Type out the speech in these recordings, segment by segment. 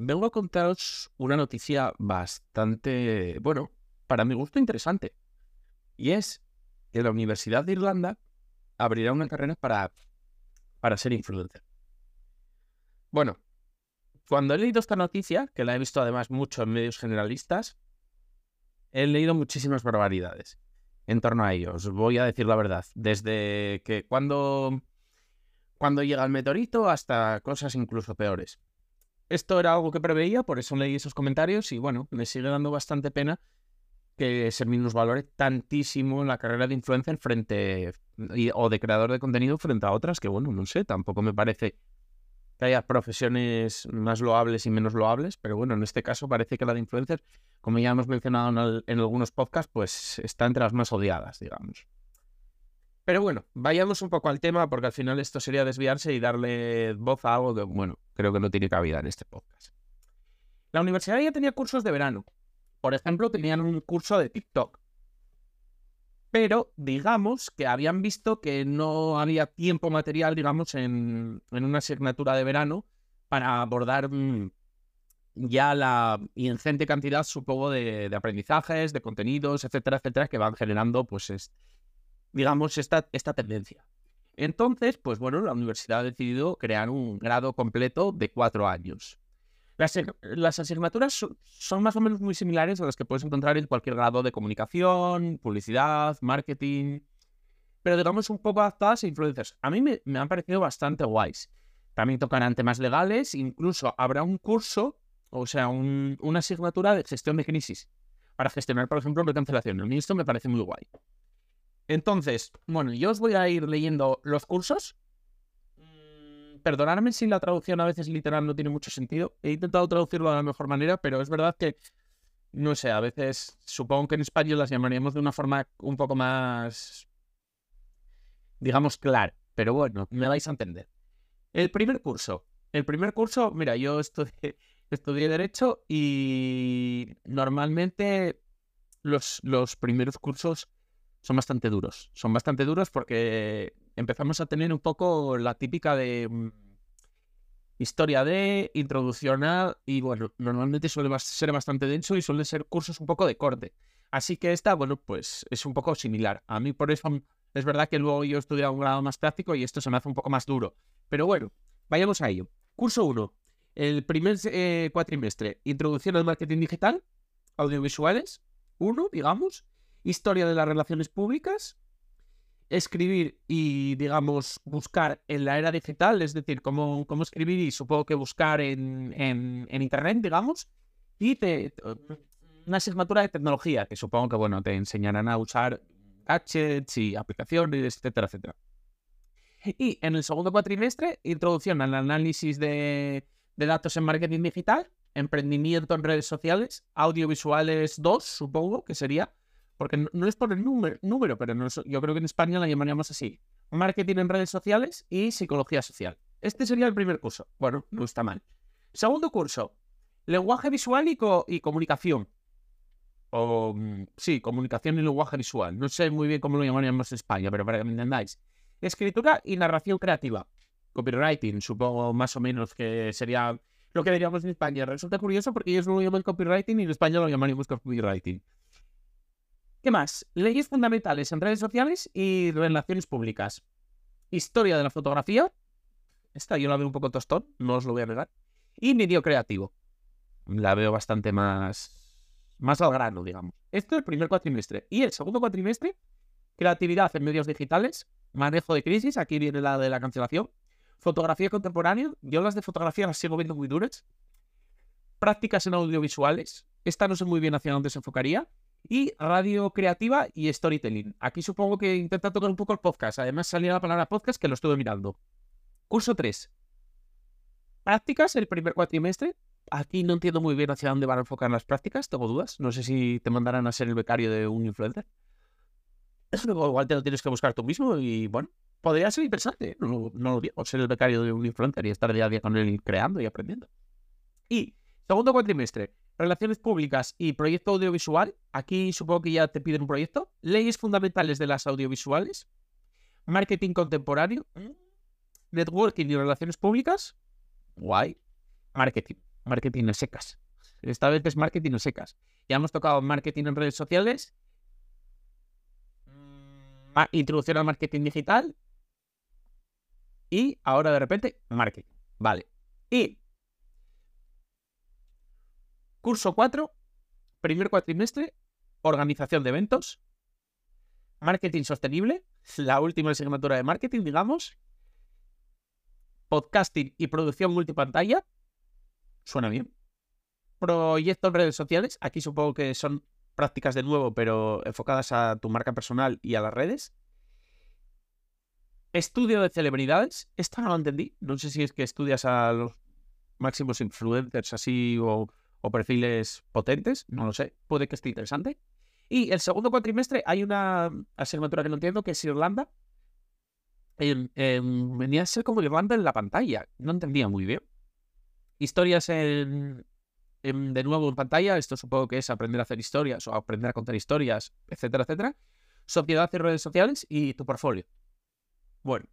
Vengo a contaros una noticia bastante, bueno, para mi gusto interesante. Y es que la Universidad de Irlanda abrirá una carrera para, para ser influencer. Bueno, cuando he leído esta noticia, que la he visto además mucho en medios generalistas, he leído muchísimas barbaridades en torno a ellos. voy a decir la verdad. Desde que cuando, cuando llega el meteorito hasta cosas incluso peores. Esto era algo que preveía, por eso leí esos comentarios y bueno, me sigue dando bastante pena que se valore tantísimo la carrera de influencer frente o de creador de contenido frente a otras que bueno, no sé, tampoco me parece que haya profesiones más loables y menos loables, pero bueno, en este caso parece que la de influencer, como ya hemos mencionado en, algunos podcasts, pues está entre las más odiadas, digamos. Pero bueno, vayamos un poco al tema, porque al final esto sería desviarse y darle voz a algo que, bueno, creo que no tiene cabida en este podcast. La universidad ya tenía cursos de verano. Por ejemplo, tenían un curso de TikTok pero digamos que habían visto que no había tiempo material, digamos, en, una asignatura de verano para abordar mm, ya la ingente cantidad, supongo, de, aprendizajes, de contenidos, etcétera, etcétera, que van generando, pues, digamos, esta, esta tendencia. Entonces, pues bueno, la universidad ha decidido crear un grado completo de cuatro años. Las, asignaturas son más o menos muy similares a las que puedes encontrar en cualquier grado de comunicación, publicidad, marketing, pero digamos un poco adaptadas a influencers. A mí me, han parecido bastante guays. También tocarán temas legales, incluso habrá un curso, o sea, una asignatura de gestión de crisis para gestionar, por ejemplo, una cancelación. A mí esto me parece muy guay. Entonces, bueno, yo os voy a ir leyendo los cursos perdonadme si la traducción a veces literal no tiene mucho sentido. He intentado traducirlo de la mejor manera, pero es verdad que, no sé, a veces supongo que en español las llamaríamos de una forma un poco más, digamos, clara. Pero bueno, me vais a entender. El primer curso. El primer curso, mira, yo estudié, Derecho y normalmente los primeros cursos son bastante duros. Son bastante duros porque empezamos a tener un poco la típica de mm, historia de, introducción a, y bueno, normalmente suele ser bastante denso y suelen ser cursos un poco de corte. Así que esta, bueno, pues es un poco similar. A mí por eso es verdad que luego yo he estudiado un grado más práctico y esto se me hace un poco más duro. Pero bueno, vayamos a ello. Curso 1. El primer eh, cuatrimestre, introducción al marketing digital, audiovisuales, 1, digamos, historia de las relaciones públicas, escribir y, digamos, buscar en la era digital, es decir, cómo, cómo escribir y supongo que buscar en, en, Internet, digamos, y una asignatura de tecnología, que supongo que, bueno, te enseñarán a usar gadgets y aplicaciones, etcétera, etcétera. Y en el segundo cuatrimestre, introducción al análisis de, de datos en marketing digital, emprendimiento en redes sociales, audiovisuales 2, supongo que sería, porque no, es por el número, pero yo creo que en España la llamaríamos así. Marketing en redes sociales y psicología social. Este sería el primer curso. Bueno, no está mal. Segundo curso, lenguaje visual y, comunicación. O, mm, sí, comunicación y lenguaje visual. No sé muy bien cómo lo llamaríamos en España, pero para que me entendáis. Escritura y narración creativa. Copywriting, supongo más o menos que sería lo que diríamos en España. Resulta curioso porque ellos no lo llaman copywriting y en España lo llamaríamos copywriting. ¿Qué más? Leyes fundamentales en redes sociales y relaciones públicas. Historia de la fotografía. Esta yo la veo un poco tostón, no os lo voy a negar. Y medio creativo. La veo bastante más, más al grano, digamos. Esto es el primer cuatrimestre. Y el segundo cuatrimestre, creatividad en medios digitales, manejo de crisis, aquí viene la de la cancelación, fotografía contemporánea, yo las de fotografía las sigo viendo muy duras, prácticas en audiovisuales, esta no sé muy bien hacia dónde se enfocaría, y radio creativa y storytelling. Aquí supongo que intenta tocar un poco el podcast. Además salía la palabra podcast que lo estuve mirando. Curso 3. Prácticas el primer cuatrimestre. Aquí no entiendo muy bien hacia dónde van a enfocar las prácticas, tengo dudas. No sé si te mandarán a ser el becario de un influencer. Eso igual te lo tienes que buscar tú mismo y bueno, podría ser interesante. No, no lo digo, ser el becario de un influencer y estar día a día con él creando y aprendiendo. Y segundo cuatrimestre, relaciones públicas y proyecto audiovisual. Aquí supongo que ya te piden un proyecto. Leyes fundamentales de las audiovisuales. Marketing contemporáneo. Networking y relaciones públicas. Guay. Marketing. Marketing en secas. Esta vez es marketing en secas. Ya hemos tocado marketing en redes sociales. Introducción al marketing digital. Y ahora de repente, marketing. Vale. Y curso 4, primer cuatrimestre, organización de eventos, marketing sostenible, la última asignatura de marketing, digamos, podcasting y producción multipantalla. Suena bien. Proyectos en redes sociales. Aquí supongo que son prácticas de nuevo, pero enfocadas a tu marca personal y a las redes. Estudio de celebridades. Esta no lo entendí. No sé si es que estudias a los máximos influencers así o, perfiles potentes. No lo sé. Puede que esté interesante. Y el segundo cuatrimestre hay una asignatura que no entiendo, que es Irlanda. venía a ser como Irlanda en la pantalla. No entendía muy bien. Historias en, de nuevo en pantalla. Esto supongo que es aprender a hacer historias o aprender a contar historias, etcétera, etcétera. Sociedad y redes sociales y tu portfolio. Bueno.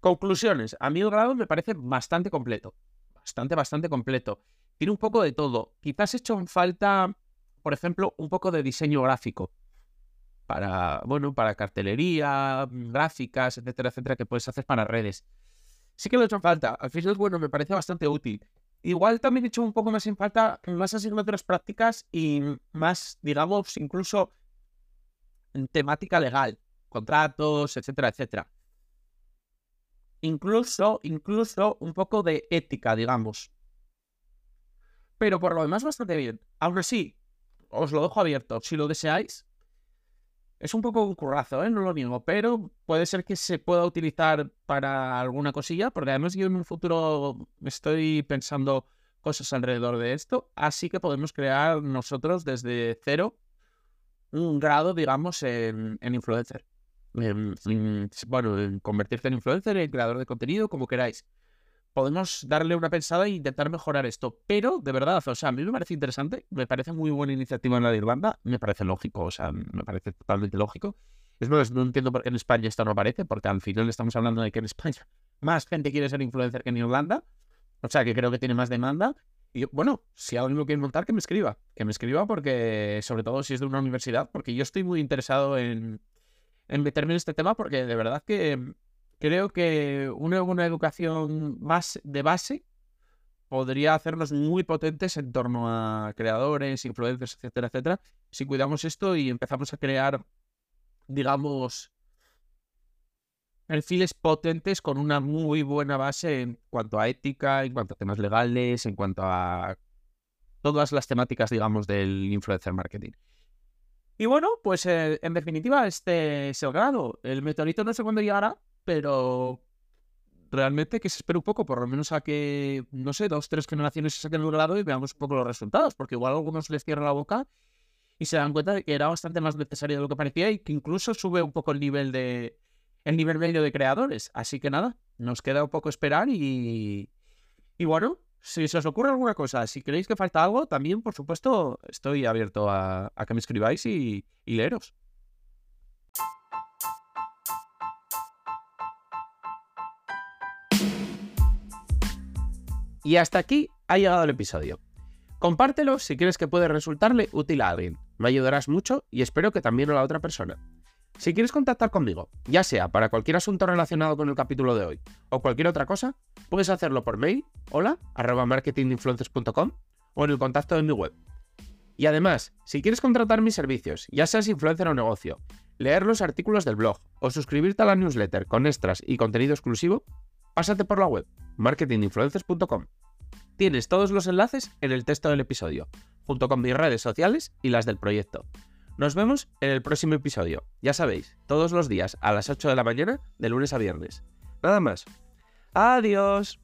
Conclusiones. A mí el grado me parece bastante completo. Bastante, bastante completo. Tiene un poco de todo. Quizás he hecho en falta, por ejemplo, un poco de diseño gráfico. Para, bueno, para cartelería, gráficas, etcétera, etcétera, que puedes hacer para redes. Sí que lo he hecho en falta. Al final, bueno, me parece bastante útil. Igual también he hecho un poco más en falta más asignaturas prácticas y más, digamos, incluso en temática legal, contratos, etcétera, etcétera. Incluso, incluso un poco de ética, digamos. Pero por lo demás bastante bien. Aún así, os lo dejo abierto. Si lo deseáis, es un poco un currazo, ¿eh? no lo niego, pero puede ser que se pueda utilizar para alguna cosilla, porque además yo en un futuro estoy pensando cosas alrededor de esto, así que podemos crear nosotros desde cero un grado, digamos, en, influencer. Bueno, en convertirte en influencer, en creador de contenido, como queráis podemos darle una pensada e intentar mejorar esto. Pero, de verdad, o sea, a mí me parece interesante, me parece muy buena iniciativa en la de Irlanda, me parece lógico, o sea, me parece totalmente lógico. Es más, no entiendo por qué en España esto no aparece, porque al final estamos hablando de que en España más gente quiere ser influencer que en Irlanda, o sea, que creo que tiene más demanda. Y bueno, si alguien lo quiere montar, que me escriba, que me escriba porque, sobre todo si es de una universidad, porque yo estoy muy interesado en, en meterme en este tema, porque de verdad que creo que una buena educación más de base podría hacernos muy potentes en torno a creadores, influencers, etcétera, etcétera, si cuidamos esto y empezamos a crear, digamos, perfiles potentes con una muy buena base en cuanto a ética, en cuanto a temas legales, en cuanto a todas las temáticas, digamos, del influencer marketing. Y bueno, pues eh, en definitiva, este es el grado. El meteorito no sé cuándo llegará, pero realmente que se espera un poco, por lo menos a que, no sé, dos, tres generaciones se saquen el grado y veamos un poco los resultados, porque igual a algunos les cierra la boca y se dan cuenta de que era bastante más necesario de lo que parecía y que incluso sube un poco el nivel de el nivel medio de creadores. Así que nada, nos queda un poco esperar y, y bueno, si se os ocurre alguna cosa, si creéis que falta algo, también, por supuesto, estoy abierto a, que me escribáis y, y leeros. Y hasta aquí ha llegado el episodio. Compártelo si crees que puede resultarle útil a alguien. Me ayudarás mucho y espero que también a la otra persona. Si quieres contactar conmigo, ya sea para cualquier asunto relacionado con el capítulo de hoy o cualquier otra cosa, puedes hacerlo por mail, hola, arroba marketinginfluencers.com o en el contacto de mi web. Y además, si quieres contratar mis servicios, ya seas influencer o negocio, leer los artículos del blog o suscribirte a la newsletter con extras y contenido exclusivo, pásate por la web marketinginfluencers.com. Tienes todos los enlaces en el texto del episodio, junto con mis redes sociales y las del proyecto. Nos vemos en el próximo episodio. Ya sabéis, todos los días a las 8 de la mañana, de lunes a viernes. Nada más. Adiós.